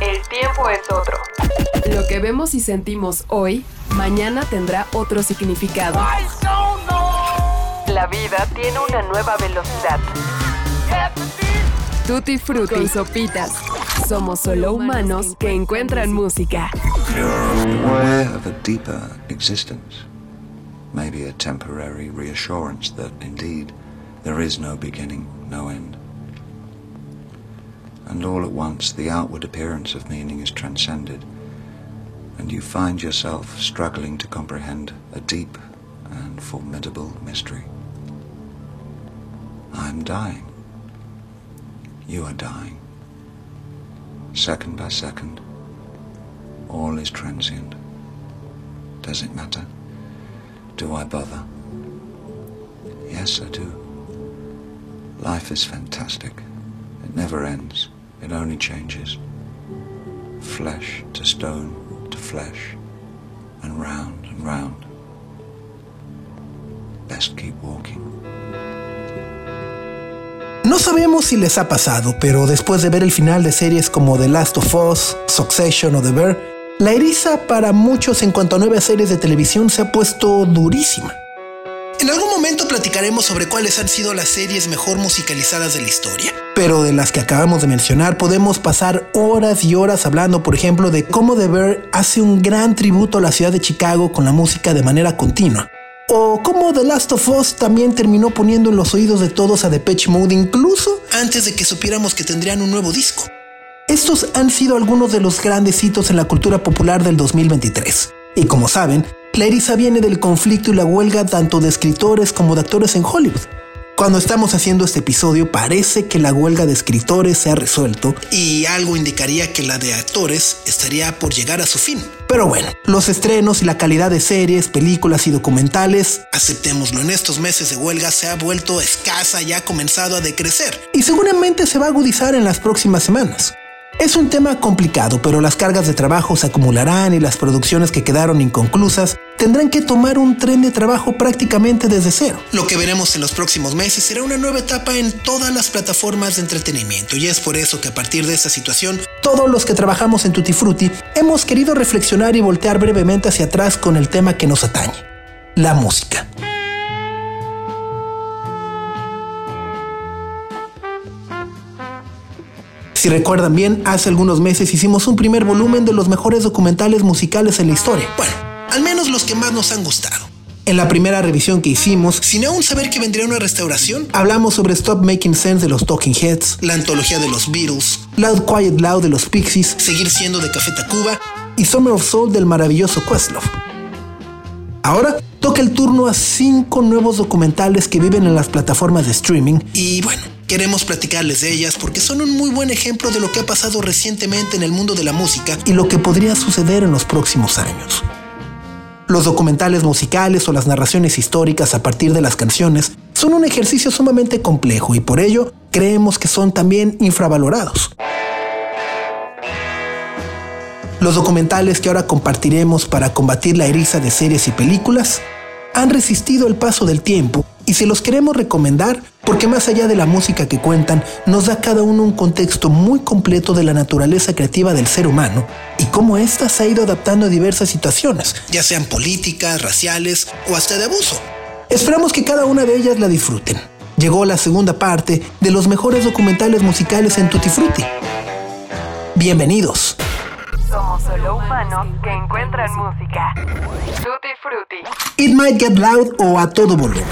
El tiempo es otro. Lo que vemos y sentimos hoy, mañana tendrá otro significado. La vida tiene una nueva velocidad. Tutti Frutti y Sopitas. Somos solo humanos que encuentran música. aware of a deeper existence. Maybe a temporary reassurance that indeed there is no beginning, no end. And all at once the outward appearance of meaning is transcended, and you find yourself struggling to comprehend a deep and formidable mystery. I'm dying. You are dying. Second by second, all is transient. Does it matter? Do I bother? Yes, I do. Life is fantastic. It never ends. It only changes. Flesh to stone to flesh, and round and round. Best keep walking. No sabemos si les ha pasado, pero después de ver el final de series como The Last of Us, Succession o The Bear, la eriza para muchos en cuanto a nuevas series de televisión se ha puesto durísima. En algún momento platicaremos sobre cuáles han sido las series mejor musicalizadas de la historia. Pero de las que acabamos de mencionar podemos pasar horas y horas hablando, por ejemplo, de cómo The Bear hace un gran tributo a la ciudad de Chicago con la música de manera continua. O cómo The Last of Us también terminó poniendo en los oídos de todos a Depeche Mode incluso antes de que supiéramos que tendrían un nuevo disco. Estos han sido algunos de los grandes hitos en la cultura popular del 2023. Y como saben, la eriza viene del conflicto y la huelga tanto de escritores como de actores en Hollywood. Cuando estamos haciendo este episodio parece que la huelga de escritores se ha resuelto y algo indicaría que la de actores estaría por llegar a su fin. Pero bueno, los estrenos y la calidad de series, películas y documentales, aceptémoslo, en estos meses de huelga se ha vuelto escasa y ha comenzado a decrecer y seguramente se va a agudizar en las próximas semanas. Es un tema complicado, pero las cargas de trabajo se acumularán y las producciones que quedaron inconclusas tendrán que tomar un tren de trabajo prácticamente desde cero. Lo que veremos en los próximos meses será una nueva etapa en todas las plataformas de entretenimiento y es por eso que a partir de esta situación, todos los que trabajamos en Tutti Frutti hemos querido reflexionar y voltear brevemente hacia atrás con el tema que nos atañe, la música. Si recuerdan bien, hace algunos meses hicimos un primer volumen de los mejores documentales musicales en la historia. Bueno, al menos los que más nos han gustado. En la primera revisión que hicimos, sin aún saber que vendría una restauración, hablamos sobre Stop Making Sense de los Talking Heads, la antología de los Beatles, Loud Quiet Loud de los Pixies, Seguir siendo de Café Tacuba y Summer of Soul del maravilloso Questlove. Ahora toca el turno a cinco nuevos documentales que viven en las plataformas de streaming y bueno, queremos platicarles de ellas porque son un muy buen ejemplo de lo que ha pasado recientemente en el mundo de la música y lo que podría suceder en los próximos años. Los documentales musicales o las narraciones históricas a partir de las canciones son un ejercicio sumamente complejo y por ello creemos que son también infravalorados. Los documentales que ahora compartiremos para combatir la eriza de series y películas han resistido el paso del tiempo y se los queremos recomendar porque más allá de la música que cuentan, nos da cada uno un contexto muy completo de la naturaleza creativa del ser humano y cómo ésta se ha ido adaptando a diversas situaciones, ya sean políticas, raciales o hasta de abuso. Esperamos que cada una de ellas la disfruten. Llegó la segunda parte de los mejores documentales musicales en Tutti Frutti. Bienvenidos. Somos solo humanos que encuentran música. Tutti Frutti. It Might Get Loud o A Todo Volumen.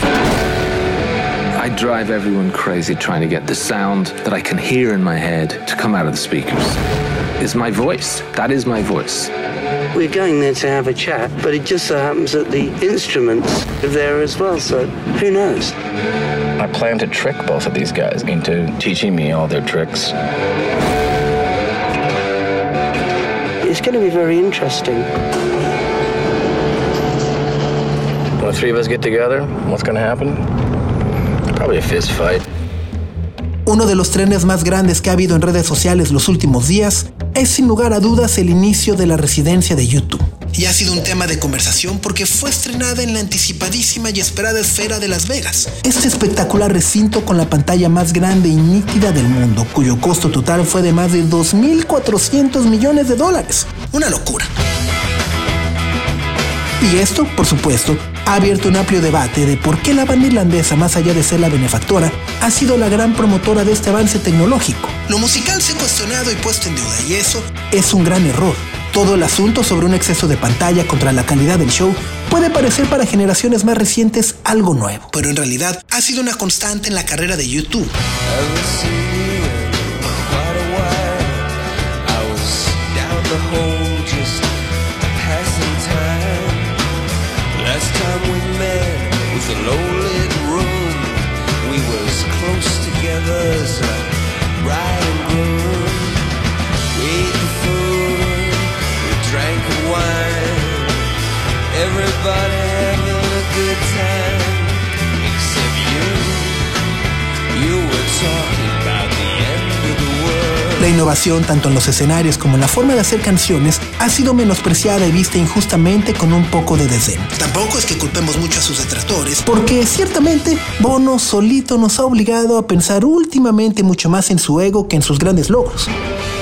I drive everyone crazy trying to get the sound that I can hear in my head to come out of the speakers. It's my voice. That is my voice. We're going there to have a chat, but it just so happens that the instruments are there as well, so who knows? I plan to trick both of these guys into teaching me all their tricks. It's going to be very interesting. The three of us get together, what's to happen? Probably a fist fight. Uno de los trenes más grandes que ha habido en redes sociales los últimos días es sin lugar a dudas el inicio de la residencia de YouTube. y ha sido un tema de conversación porque fue estrenada en la anticipadísima y esperada esfera de Las Vegas. Este espectacular recinto con la pantalla más grande y nítida del mundo, cuyo costo total fue de más de 2.400 millones de dólares. Una locura. Y esto, por supuesto, ha abierto un amplio debate de por qué la banda irlandesa, más allá de ser la benefactora, ha sido la gran promotora de este avance tecnológico. Lo musical se ha cuestionado y puesto en duda, y eso es un gran error. Todo el asunto sobre un exceso de pantalla contra la calidad del show puede parecer para generaciones más recientes algo nuevo, pero en realidad ha sido una constante en la carrera de YouTube. time we met was a low-lit room. We was close together as a bride and groom. We ate the food, we drank the wine. Everybody having a good time, except you. You were talking. La innovación, tanto en los escenarios como en la forma de hacer canciones, ha sido menospreciada y vista injustamente con un poco de desdén. Tampoco es que culpemos mucho a sus detractores, porque ciertamente Bono solito nos ha obligado a pensar últimamente mucho más en su ego que en sus grandes logros.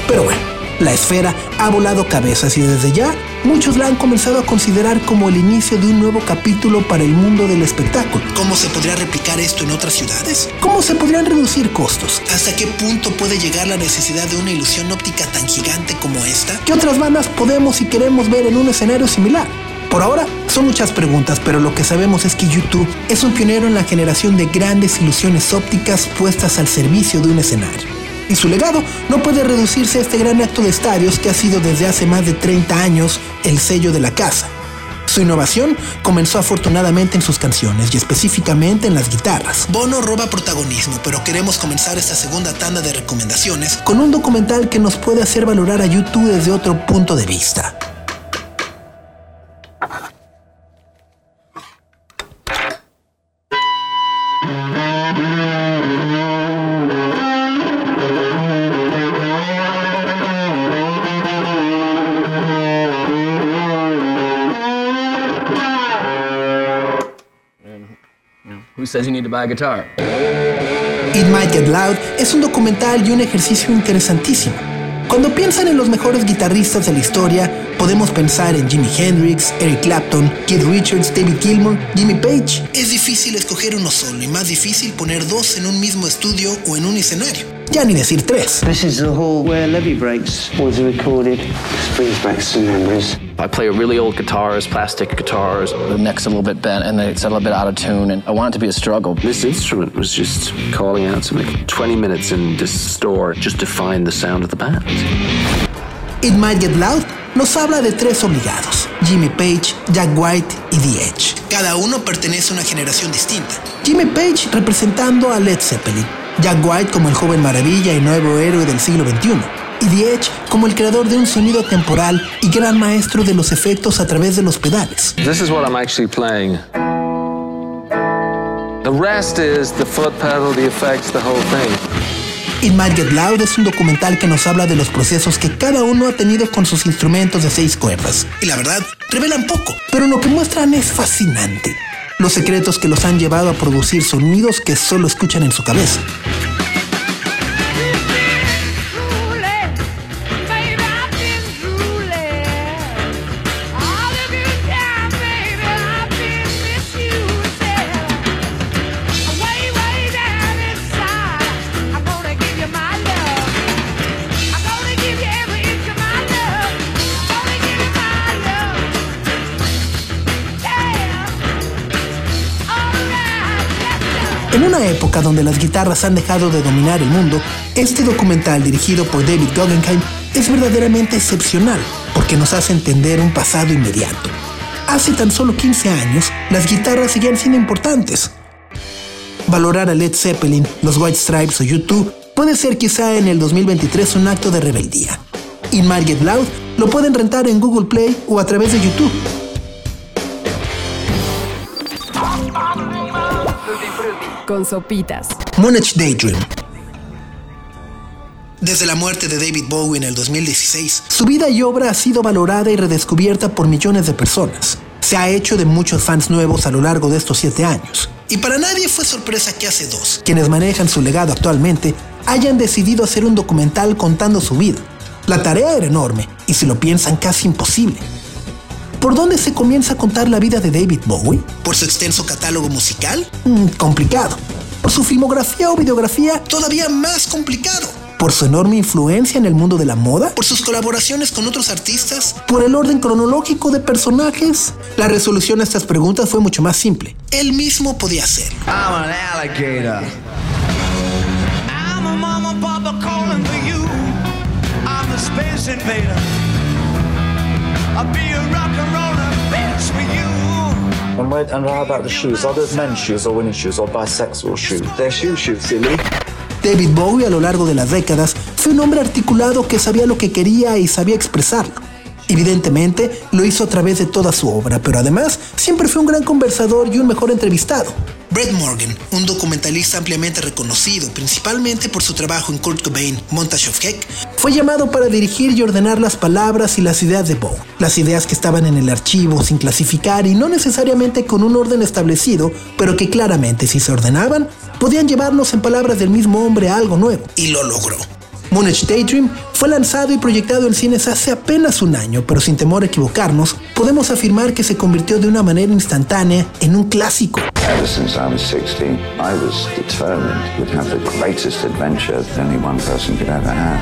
Pero bueno, la esfera ha volado cabezas y desde ya muchos la han comenzado a considerar como el inicio de un nuevo capítulo para el mundo del espectáculo. ¿Cómo se podría replicar esto en otras ciudades? ¿Cómo se podrían reducir costos? ¿Hasta qué punto puede llegar la necesidad de una ilusión óptica tan gigante como esta? ¿Qué otras bandas podemos y queremos ver en un escenario similar? Por ahora son muchas preguntas, pero lo que sabemos es que YouTube es un pionero en la generación de grandes ilusiones ópticas puestas al servicio de un escenario y su legado no puede reducirse a este gran acto de estadios que ha sido desde hace más de 30 años el sello de la casa. Su innovación comenzó afortunadamente en sus canciones y específicamente en las guitarras. Bono roba protagonismo, pero queremos comenzar esta segunda tanda de recomendaciones con un documental que nos puede hacer valorar a YouTube desde otro punto de vista. Says you need to buy a guitar? It Might Get Loud es un documental y un ejercicio interesantísimo. Cuando piensan en los mejores guitarristas de la historia, podemos pensar en Jimi Hendrix, Eric Clapton, Keith Richards, David Gilmour, Jimmy Page. Es difícil escoger uno solo y más difícil poner dos en un mismo estudio o en un escenario. Ya ni decir tres. This is the hall where Levy Breaks was recorded. This brings back some memories. I play a really old guitars, plastic guitars. The neck's a little bit bent and it's a little bit out of tune, and I want it to be a struggle. This instrument was just calling out to me. 20 minutes in this store just to find the sound of the band. It Might Get Loud nos habla de tres obligados, Jimmy Page, Jack White y The Edge. Cada uno pertenece a una generación distinta. Jimmy Page representando a Led Zeppelin, Jack White como el joven maravilla y nuevo héroe del siglo XXI, y The Edge como el creador de un sonido temporal y gran maestro de los efectos a través de los pedales. This is what I'm actually playing. The rest is the foot pedal, the effects, the whole thing. It Might Get Loud es un documental que nos habla de los procesos que cada uno ha tenido con sus instrumentos de seis cuerdas. Y la verdad, revelan poco, pero lo que muestran es fascinante. Los secretos que los han llevado a producir sonidos que solo escuchan en su cabeza. Una época donde las guitarras han dejado de dominar el mundo, este documental dirigido por David Guggenheim es verdaderamente excepcional porque nos hace entender un pasado inmediato. Hace tan solo 15 años, las guitarras seguían siendo importantes. Valorar a Led Zeppelin, los White Stripes o YouTube puede ser quizá en el 2023 un acto de rebeldía. In Marget Loud lo pueden rentar en Google Play o a través de YouTube. Con sopitas. Moonage Daydream. Desde la muerte de David Bowie en el 2016, su vida y obra ha sido valorada y redescubierta por millones de personas. Se ha hecho de muchos fans nuevos a lo largo de estos siete años. Y para nadie fue sorpresa que hace dos, quienes manejan su legado actualmente, hayan decidido hacer un documental contando su vida. La tarea era enorme y si lo piensan casi imposible. ¿Por dónde se comienza a contar la vida de David Bowie? ¿Por su extenso catálogo musical? Mm, complicado. ¿Por su filmografía o videografía? Todavía más complicado. ¿Por su enorme influencia en el mundo de la moda? ¿Por sus colaboraciones con otros artistas? ¿Por el orden cronológico de personajes? La resolución a estas preguntas fue mucho más simple. Él mismo podía hacerlo. I'm an alligator. I'm a mama papa calling for you. I'm the space invader. And where, and how about the shoes? Are those men's shoes or women's shoes or bisexual shoes? They're shoe shoes, silly. David Bowie a lo largo de las décadas fue un hombre articulado que sabía lo que quería y sabía expresarlo. Evidentemente, lo hizo a través de toda su obra, pero además siempre fue un gran conversador y un mejor entrevistado. Brett Morgan, un documentalista ampliamente reconocido, principalmente por su trabajo en Kurt Cobain, Montage of Heck, fue llamado para dirigir y ordenar las palabras y las ideas de Bowie. Las ideas que estaban en el archivo sin clasificar y no necesariamente con un orden establecido, pero que claramente si se ordenaban, podían llevarnos en palabras del mismo hombre a algo nuevo. Y lo logró. Moonage Daydream fue lanzado y proyectado en cines hace apenas un año, pero sin temor a equivocarnos, podemos afirmar que se convirtió de una manera instantánea en un clásico. Ever since I was 16, I was determined we'd have the greatest adventure that any one person could ever have.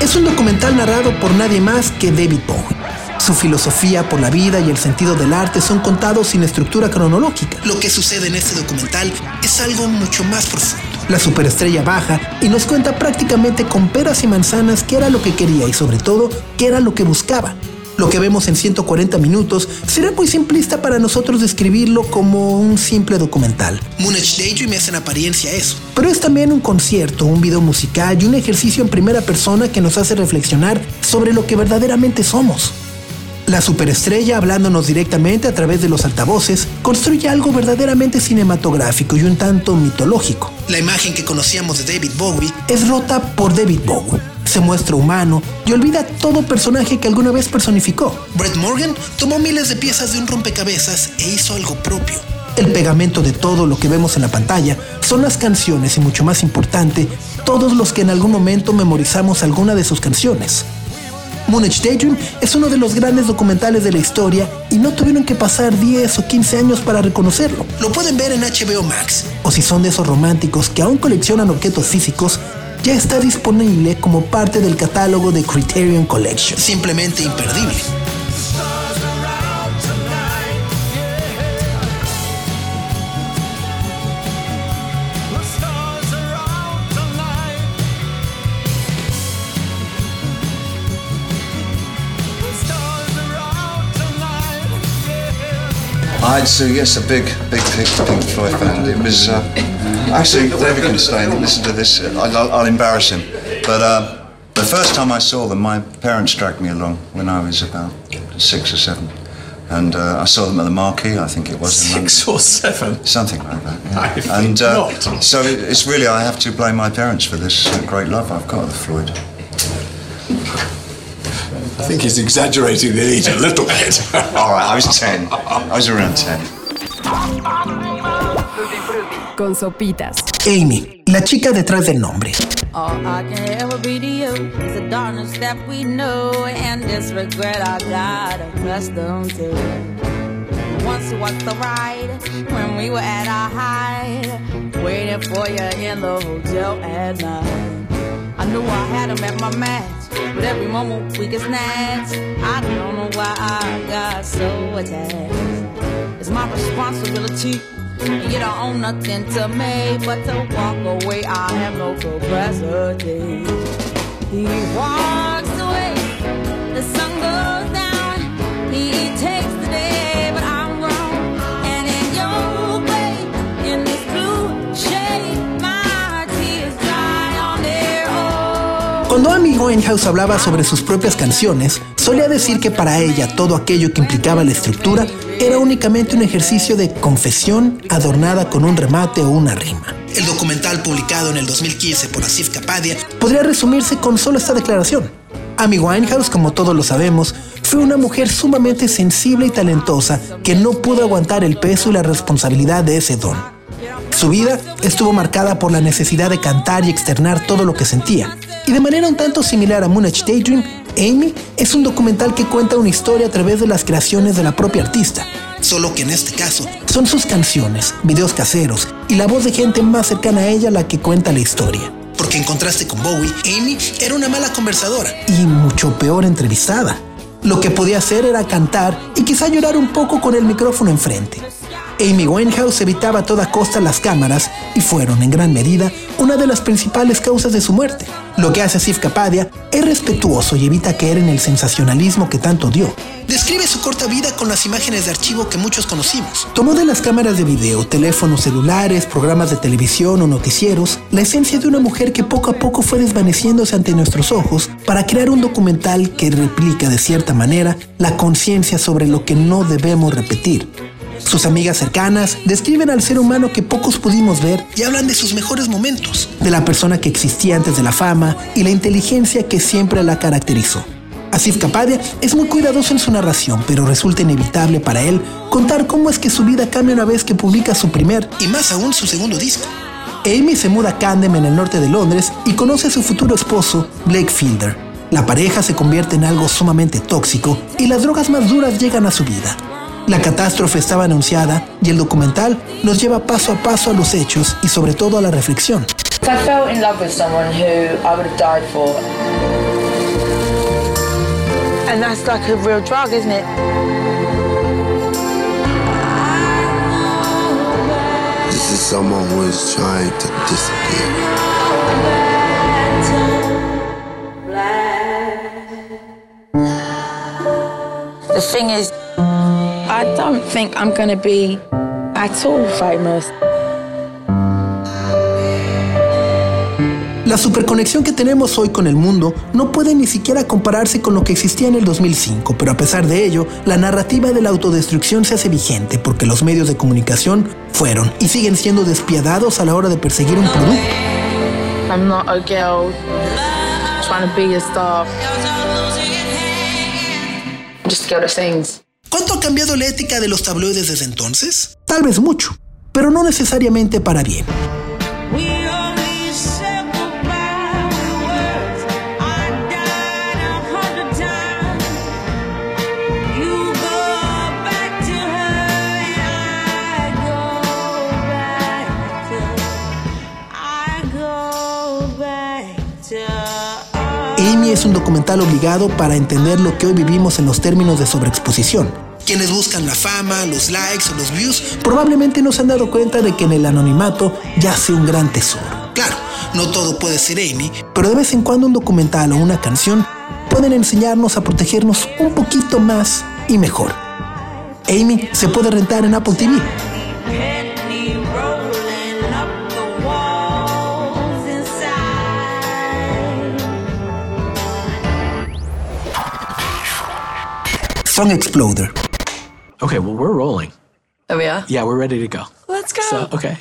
Es un documental narrado por nadie más que David Bowie. Su filosofía por la vida y el sentido del arte son contados sin estructura cronológica. Lo que sucede en este documental es algo mucho más profundo. La superestrella baja y nos cuenta prácticamente con peras y manzanas qué era lo que quería y sobre todo qué era lo que buscaba. Lo que vemos en 140 minutos será muy simplista para nosotros describirlo como un simple documental. Moonage Daydream es en apariencia eso, pero es también un concierto, un video musical y un ejercicio en primera persona que nos hace reflexionar sobre lo que verdaderamente somos. La superestrella, hablándonos directamente a través de los altavoces, construye algo verdaderamente cinematográfico y un tanto mitológico. La imagen que conocíamos de David Bowie es rota por David Bowie. Se muestra humano y olvida todo personaje que alguna vez personificó. Brett Morgan tomó miles de piezas de un rompecabezas e hizo algo propio. El pegamento de todo lo que vemos en la pantalla son las canciones y mucho más importante, todos los que en algún momento memorizamos alguna de sus canciones. Moonage Daydream es uno de los grandes documentales de la historia y no tuvieron que pasar 10 o 15 años para reconocerlo. Lo pueden ver en HBO Max. O si son de esos románticos que aún coleccionan objetos físicos, ya está disponible como parte del catálogo de Criterion Collection. Simplemente imperdible. I'd say yes, a big, big Pink, Pink Floyd fan. It was uh, actually David can stay and listen to this. I'll, I'll embarrass him, but uh, the first time I saw them, my parents dragged me along when I was about six or seven, and uh, I saw them at the Marquee. I think it was in Six or seven. something like that. yeah. I and uh, not. so it's really I have to blame my parents for this uh, great love I've got of Floyd. I think he's exaggerating the age a little bit. All right, I was ten. I was around ten. Tutti Frutti con sopitas. Amy, la chica detrás del nombre. All I can ever be to you is the darkness that we know and this regret I got accustomed to. Once was the ride when we were at our height, waiting for you in the hotel at night. I knew I had him at my match, but every moment we get snatched. I don't know why I got so attached. It's my responsibility. You don't own nothing to me but to walk away. I have no capacity. He walks Cuando Amy Winehouse hablaba sobre sus propias canciones, solía decir que para ella todo aquello que implicaba la estructura era únicamente un ejercicio de confesión adornada con un remate o una rima. El documental publicado en el 2015 por Asif Kapadia podría resumirse con solo esta declaración. Amy Winehouse, como todos lo sabemos, fue una mujer sumamente sensible y talentosa que no pudo aguantar el peso y la responsabilidad de ese don. Su vida estuvo marcada por la necesidad de cantar y externar todo lo que sentía. Y de manera un tanto similar a Moonage Daydream, Amy es un documental que cuenta una historia a través de las creaciones de la propia artista. Solo que en este caso son sus canciones, videos caseros y la voz de gente más cercana a ella la que cuenta la historia. Porque en contraste con Bowie, Amy era una mala conversadora y mucho peor entrevistada. Lo que podía hacer era cantar y quizá llorar un poco con el micrófono enfrente. Amy Winehouse evitaba a toda costa las cámaras y fueron, en gran medida, una de las principales causas de su muerte. Lo que hace Sif Kapadia es respetuoso y evita caer en el sensacionalismo que tanto dio. Describe su corta vida con las imágenes de archivo que muchos conocimos. Tomó de las cámaras de video, teléfonos celulares, programas de televisión o noticieros la esencia de una mujer que poco a poco fue desvaneciéndose ante nuestros ojos para crear un documental que replica de cierta manera la conciencia sobre lo que no debemos repetir. Sus amigas cercanas describen al ser humano que pocos pudimos ver y hablan de sus mejores momentos, de la persona que existía antes de la fama y la inteligencia que siempre la caracterizó. Asif Kapadia es muy cuidadoso en su narración, pero resulta inevitable para él contar cómo es que su vida cambia una vez que publica su primer y más aún su segundo disco. Amy se muda a Camden en el norte de Londres y conoce a su futuro esposo, Blake Fielder. La pareja se convierte en algo sumamente tóxico y las drogas más duras llegan a su vida. La catástrofe estaba anunciada y el documental nos lleva paso a paso a los hechos y sobre todo a la reflexión. I fell in love with someone who I would have died for. And that's like a real drug, isn't it? This is someone who is trying to disappear. The thing is, I don't think I'm gonna be at all famous. La superconexión que tenemos hoy con el mundo no puede ni siquiera compararse con lo que existía en el 2005, pero a pesar de ello, la narrativa de la autodestrucción se hace vigente porque los medios de comunicación fueron y siguen siendo despiadados a la hora de perseguir un producto. I'm not a girl trying to be a star. Just sings. ¿Cuánto ha cambiado la ética de los tabloides desde entonces? Tal vez mucho, pero no necesariamente para bien. Es un documental obligado para entender lo que hoy vivimos en los términos de sobreexposición. Quienes buscan la fama, los likes o los views probablemente no se han dado cuenta de que en el anonimato yace un gran tesoro. Claro, no todo puede ser Amy, pero de vez en cuando un documental o una canción pueden enseñarnos a protegernos un poquito más y mejor. Amy se puede rentar en Apple TV. Song Exploder. Okay, well, we're rolling. Oh, yeah? Yeah, we're ready to go. Let's go. So, okay.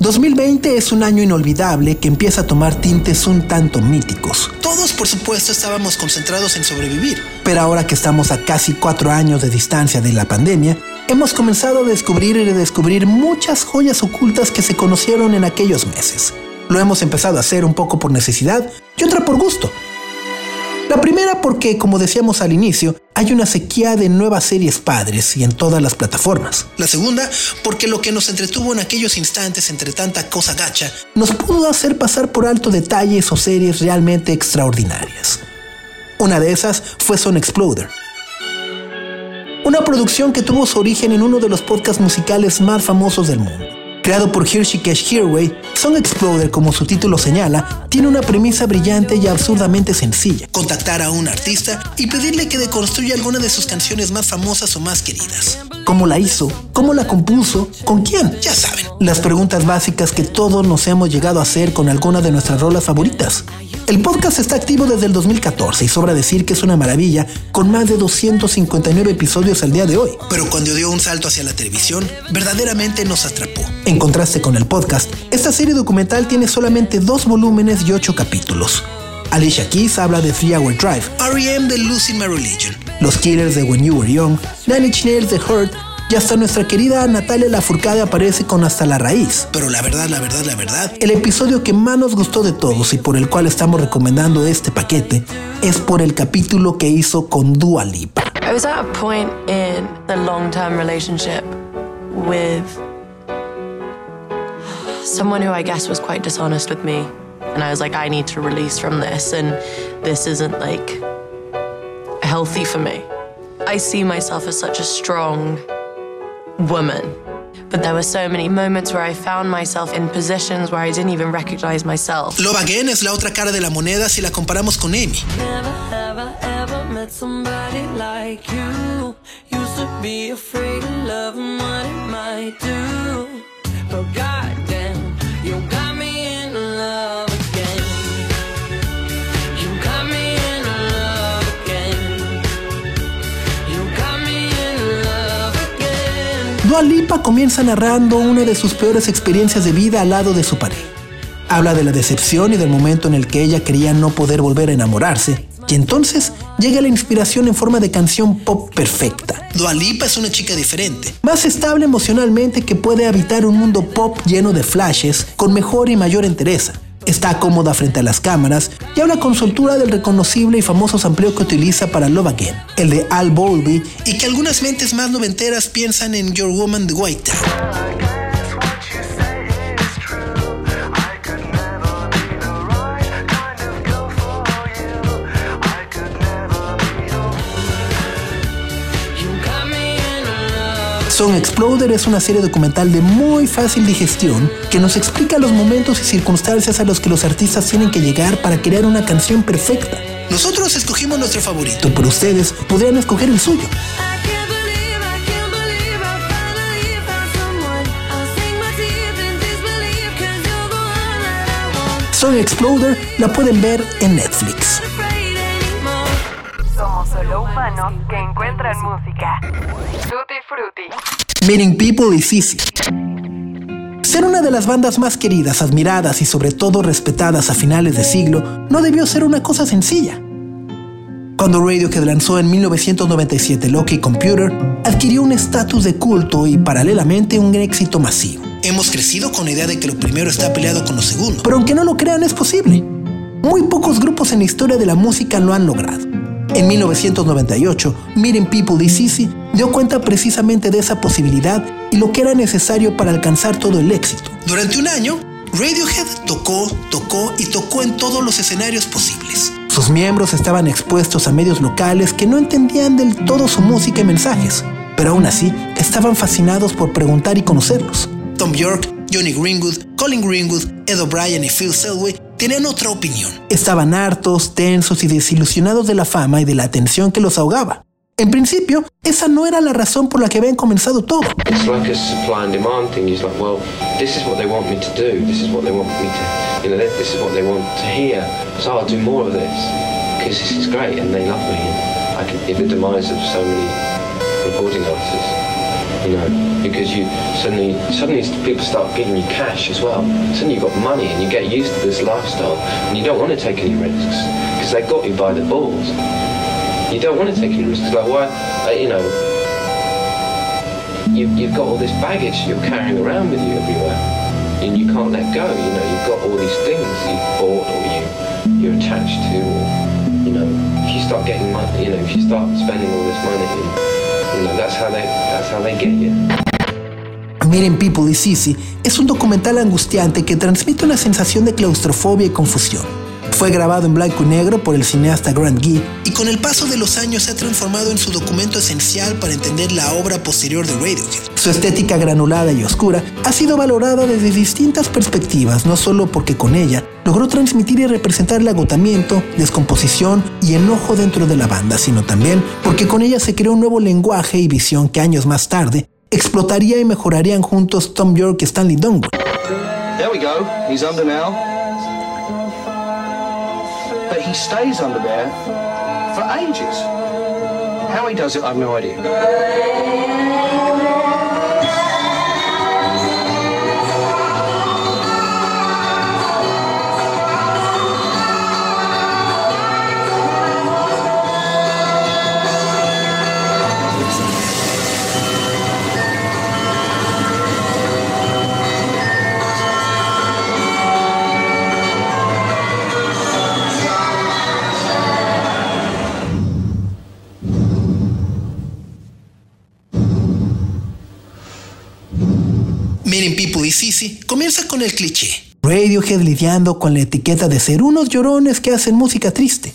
2020 es un año inolvidable que empieza a tomar tintes un tanto míticos. Todos, por supuesto, estábamos concentrados en sobrevivir, pero ahora que estamos a casi cuatro años de distancia de la pandemia, hemos comenzado a descubrir y redescubrir muchas joyas ocultas que se conocieron en aquellos meses. Lo hemos empezado a hacer un poco por necesidad y otra por gusto. La primera porque, como decíamos al inicio, hay una sequía de nuevas series padres y en todas las plataformas. La segunda porque lo que nos entretuvo en aquellos instantes entre tanta cosa gacha nos pudo hacer pasar por alto detalles o series realmente extraordinarias. Una de esas fue Son Exploder. Una producción que tuvo su origen en uno de los podcasts musicales más famosos del mundo. Creado por Hirshikesh Hirway, Song Exploder, como su título señala, tiene una premisa brillante y absurdamente sencilla. Contactar a un artista y pedirle que deconstruya alguna de sus canciones más famosas o más queridas. ¿Cómo la hizo? ¿Cómo la compuso? ¿Con quién? Ya saben, las preguntas básicas que todos nos hemos llegado a hacer con alguna de nuestras rolas favoritas. El podcast está activo desde el 2014 y sobra decir que es una maravilla con más de 259 episodios al día de hoy. Pero cuando dio un salto hacia la televisión, verdaderamente nos atrapó. Contraste con el podcast, esta serie documental tiene solamente dos volúmenes y ocho capítulos. Alicia Keys habla de Three Hour Drive, R.E.M. de Losing My Religion, Los Killers de When You Were Young, Nine Inch de Hurt y hasta nuestra querida Natalia Lafourcade aparece con Hasta la Raíz. Pero la verdad, la verdad, la verdad, el episodio que más nos gustó de todos y por el cual estamos recomendando este paquete es por el capítulo que hizo con Dua Lipa. I was at a point in the long-term relationship with someone who I guess was quite dishonest with me. And I was like, I need to release from this, and this isn't like healthy for me. I see myself as such a strong woman. But there were so many moments where I found myself in positions where I didn't even recognize myself. Love Again es la otra cara de la moneda si la comparamos con Amy. Never have I ever met somebody like you. Used to be afraid of love and what it might do. But goddamn, Lipa comienza narrando una de sus peores experiencias de vida al lado de su pareja. Habla de la decepción y del momento en el que ella creía no poder volver a enamorarse, y entonces llega la inspiración en forma de canción pop perfecta. Dua Lipa es una chica diferente, más estable emocionalmente que puede habitar un mundo pop lleno de flashes con mejor y mayor entereza. Está cómoda frente a las cámaras y habla con soltura del reconocible y famoso sampleo que utiliza para Love Again, el de Al Bowlby, y que algunas mentes más noventeras piensan en Your Woman the White Town. Song Exploder es una serie documental de muy fácil digestión que nos explica los momentos y circunstancias a los que los artistas tienen que llegar para crear una canción perfecta. Nosotros escogimos nuestro favorito, pero ustedes podrían escoger el suyo. Song Exploder la pueden ver en Netflix. Somos solo humanos que encuentran música. Meeting People is easy. Ser una de las bandas más queridas, admiradas y sobre todo respetadas a finales de siglo no debió ser una cosa sencilla. Cuando Radiohead lanzó en 1997 Loki Computer, adquirió un estatus de culto y paralelamente un éxito masivo. Hemos crecido con la idea de que lo primero está peleado con lo segundo, pero aunque no lo crean es posible. Muy pocos grupos en la historia de la música lo han logrado. En 1998, Meeting People is Easy dio cuenta precisamente de esa posibilidad y lo que era necesario para alcanzar todo el éxito. Durante un año, Radiohead tocó, tocó y tocó en todos los escenarios posibles. Sus miembros estaban expuestos a medios locales que no entendían del todo su música y mensajes, pero aún así estaban fascinados por preguntar y conocerlos. Tom York, Johnny Greenwood, Colin Greenwood, Ed O'Brien y Phil Selway tenían otra opinión. Estaban hartos, tensos y desilusionados de la fama y de la atención que los ahogaba. En principio, esa no era la razón por la que habían comenzado todo. It's like a supply and demand thing. It's like, well, this is what they want me to do. This is what they want me to, you know, this is what they want to hear. So I'll do more of this because this is great and they love me. I can, if the demise of so many recording artists, you know, because you suddenly, suddenly people start giving you cash as well. Suddenly you've got money and you get used to this lifestyle and you don't want to take any risks because they got you by the balls. You don't want to take any risks. Like why, uh, you know, you, you've got all this baggage you're carrying around with you everywhere, and you can't let go. You know, you've got all these things you've bought or you you're attached to. Or, you know, if you start getting money, you know, if you start spending all this money, Miren People is Easy es un documental angustiante que transmite una sensación de claustrofobia y confusión. Fue grabado en blanco y negro por el cineasta Grant Gee y con el paso de los años se ha transformado en su documento esencial para entender la obra posterior de Radiohead. Su estética granulada y oscura ha sido valorada desde distintas perspectivas, no solo porque con ella logró transmitir y representar el agotamiento, descomposición y enojo dentro de la banda, sino también porque con ella se creó un nuevo lenguaje y visión que años más tarde explotaría y mejorarían juntos Tom York y Stanley Dunwood. There we go. He's under now. but he stays under there for ages. How he does it, no idea. Con el cliché. Radiohead lidiando con la etiqueta de ser unos llorones que hacen música triste.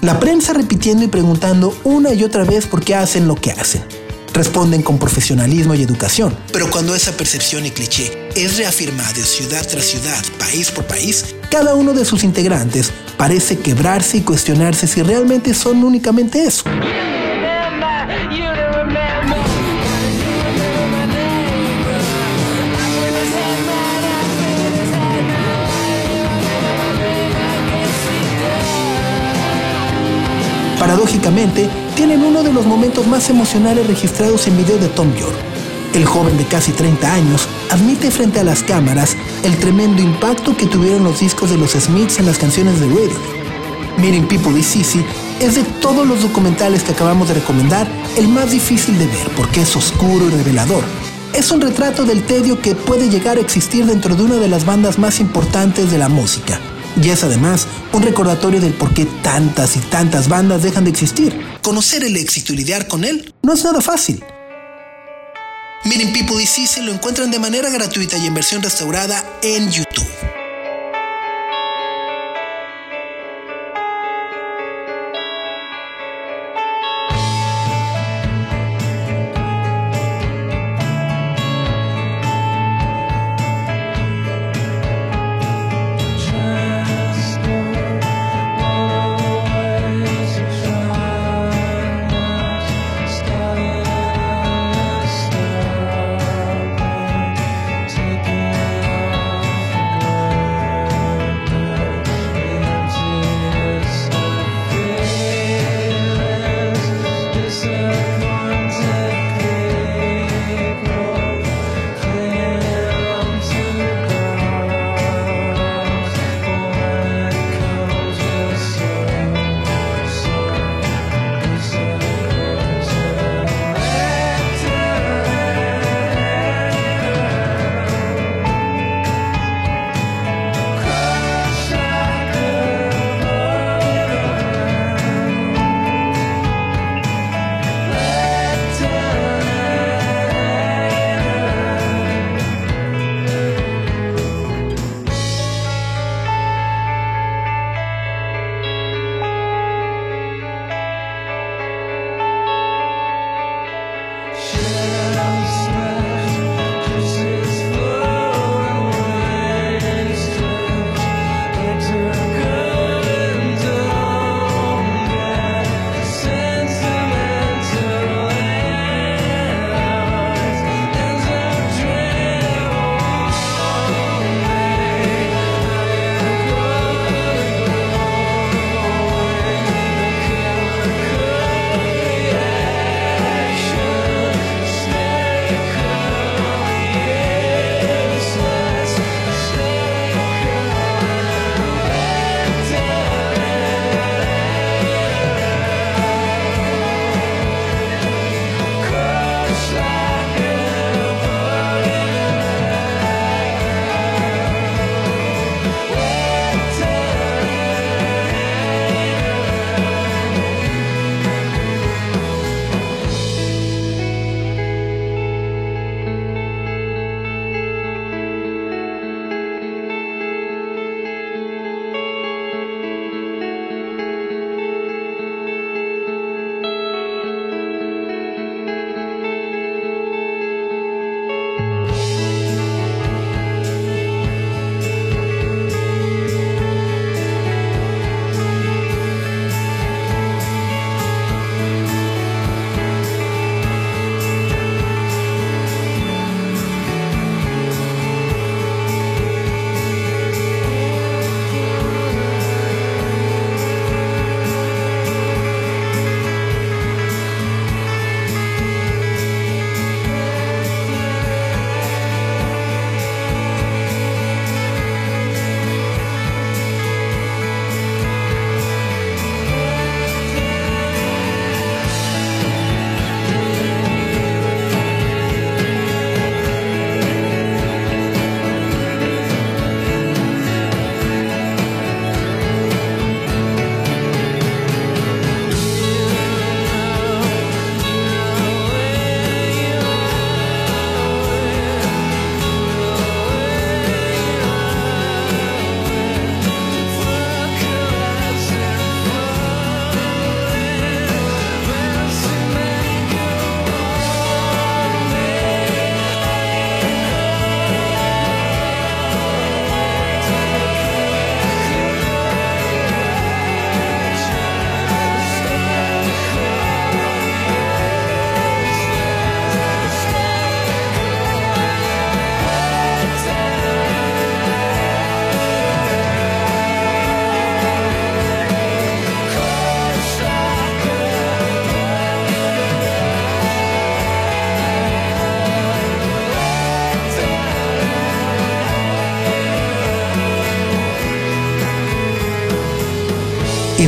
La prensa repitiendo y preguntando una y otra vez por qué hacen lo que hacen. Responden con profesionalismo y educación. Pero cuando esa percepción y cliché es reafirmada ciudad tras ciudad, país por país, cada uno de sus integrantes parece quebrarse y cuestionarse si realmente son únicamente eso. Paradójicamente, tienen uno de los momentos más emocionales registrados en video de Tom York. El joven de casi 30 años admite frente a las cámaras el tremendo impacto que tuvieron los discos de los Smiths en las canciones de Radio. Miren People y Sissy es de todos los documentales que acabamos de recomendar el más difícil de ver porque es oscuro y revelador. Es un retrato del tedio que puede llegar a existir dentro de una de las bandas más importantes de la música, y es además un recordatorio del por qué tantas y tantas bandas dejan de existir. Conocer el éxito y lidiar con él no es nada fácil. Miren People y se lo encuentran de manera gratuita y en versión restaurada en YouTube.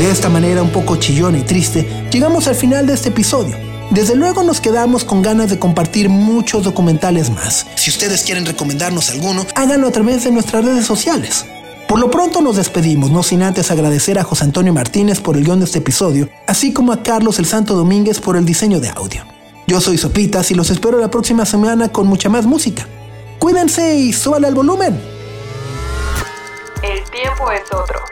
De esta manera un poco chillona y triste, llegamos al final de este episodio. Desde luego nos quedamos con ganas de compartir muchos documentales más. Si ustedes quieren recomendarnos alguno, háganlo a través de nuestras redes sociales. Por lo pronto nos despedimos, no sin antes agradecer a José Antonio Martínez por el guion de este episodio, así como a Carlos el Santo Domínguez por el diseño de audio. Yo soy Sopitas y los espero la próxima semana con mucha más música. Cuídense y súbale al volumen. El tiempo es otro.